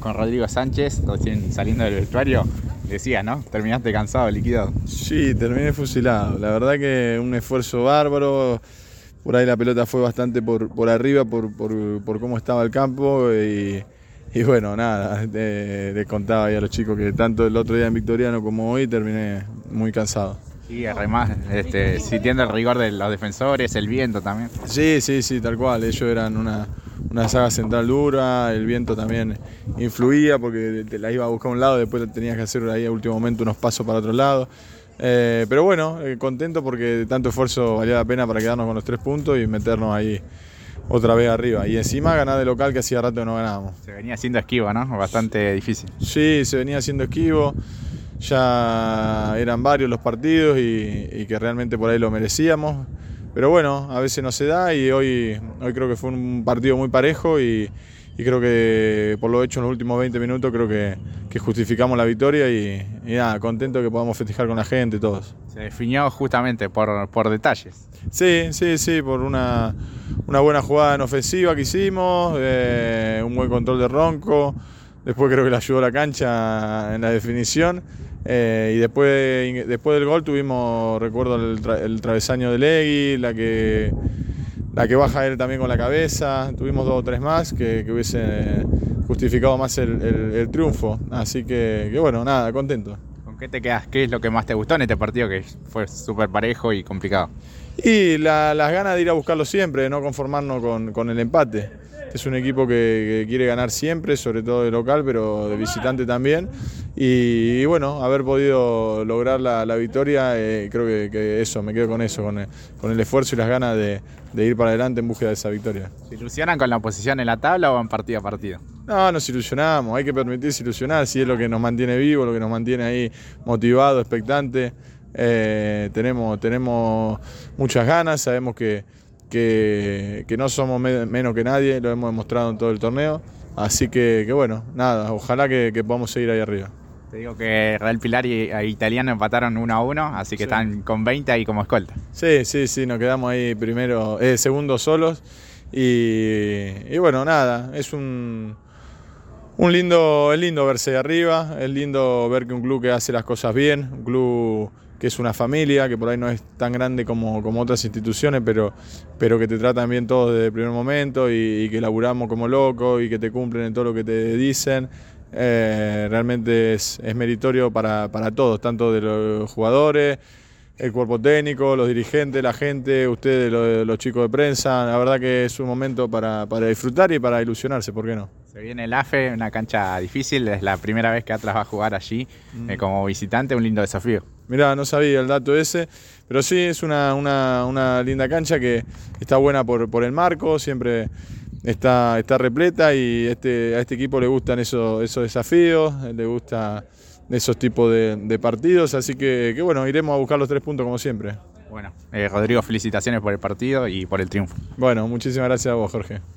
Con Rodrigo Sánchez, recién saliendo del vestuario. Decía, ¿no? Terminaste cansado, liquidado. Sí, terminé fusilado. La verdad que un esfuerzo bárbaro. Por ahí la pelota fue bastante por, por arriba, por, por, cómo estaba el campo. Y, bueno, nada, les contaba ahí a los chicos que tanto el otro día en Victoriano como hoy terminé muy cansado. Sí, además, este, sintiendo el rigor de los defensores, el viento también. Sí, sí, sí, tal cual. Ellos eran una, una saga central dura, el viento también influía porque te la iba a buscar a un lado, después tenías que hacer ahí a último momento unos pasos para otro lado. Eh, pero bueno, eh, contento porque tanto esfuerzo valía la pena para quedarnos con los tres puntos y meternos ahí otra vez arriba. Y encima ganar de local que hacía rato que no ganábamos. Se venía haciendo esquivo, ¿no? Bastante difícil. Sí, se venía haciendo esquivo. Ya eran varios los partidos y que realmente por ahí lo merecíamos. Pero bueno, a veces no se da y hoy, hoy creo que fue un partido muy parejo y, creo que por lo hecho en los últimos 20 minutos creo que, justificamos la victoria y, nada, contento que podamos festejar con la gente todos. Se definió justamente por, detalles. Sí, sí, sí, por una, buena jugada en ofensiva que hicimos, eh, un buen control de Ronco, después creo que le ayudó la cancha en la definición eh, y después, después del gol tuvimos, recuerdo, el, travesaño de Legui, la que, la que baja él también con la cabeza. Tuvimos dos o tres más que, que hubiese justificado más el, triunfo. Así que, bueno, nada, contento. ¿Con qué te quedas? ¿Qué es lo que más te gustó en este partido que fue súper parejo y complicado? Y las ganas de ir a buscarlo siempre, de no conformarnos con, con el empate. Es un equipo que, quiere ganar siempre, sobre todo de local, pero de visitante también. Y, bueno, haber podido lograr la, victoria, eh, creo que, eso, me quedo con eso, con el, esfuerzo y las ganas de, ir para adelante en búsqueda de esa victoria. ¿Se ilusionan con la posición en la tabla o en partido a partido? No, nos ilusionamos, hay que permitirse ilusionar, si es lo que nos mantiene vivo, lo que nos mantiene ahí motivado, expectante. Eh, tenemos, tenemos muchas ganas, sabemos que que, no somos menos que nadie, lo hemos demostrado en todo el torneo. Así que, bueno, nada, ojalá que, podamos seguir ahí arriba. Te digo que Real Pilar y Italiano empataron 1 a 1, así que están con 20 ahí como escolta. Sí, sí, sí, nos quedamos ahí primero, eh, segundos solos. Y, bueno, nada, es un, un lindo, es lindo verse de arriba, es lindo ver que un club que hace las cosas bien, un club que es una familia, que por ahí no es tan grande como, como otras instituciones, pero, pero que te tratan bien todos desde el primer momento y, que laburamos como locos y que te cumplen en todo lo que te dicen. Eh, realmente es, meritorio para, todos, tanto de los jugadores, el cuerpo técnico, los dirigentes, la gente, ustedes, los, los chicos de prensa. La verdad que es un momento para, disfrutar y para ilusionarse, ¿por qué no? Se viene el AFE, una cancha difícil, es la primera vez que Atlas va a jugar allí mm. eh, como visitante, un lindo desafío. Mirá, no sabía el dato ese, pero sí es una, una, linda cancha que está buena por, por, el marco, siempre está, está repleta y este, a este equipo le gustan esos, esos desafíos, le gusta esos tipos de, partidos, así que, bueno, iremos a buscar los tres puntos como siempre. Bueno, eh, Rodrigo, felicitaciones por el partido y por el triunfo. Bueno, muchísimas gracias a vos, Jorge.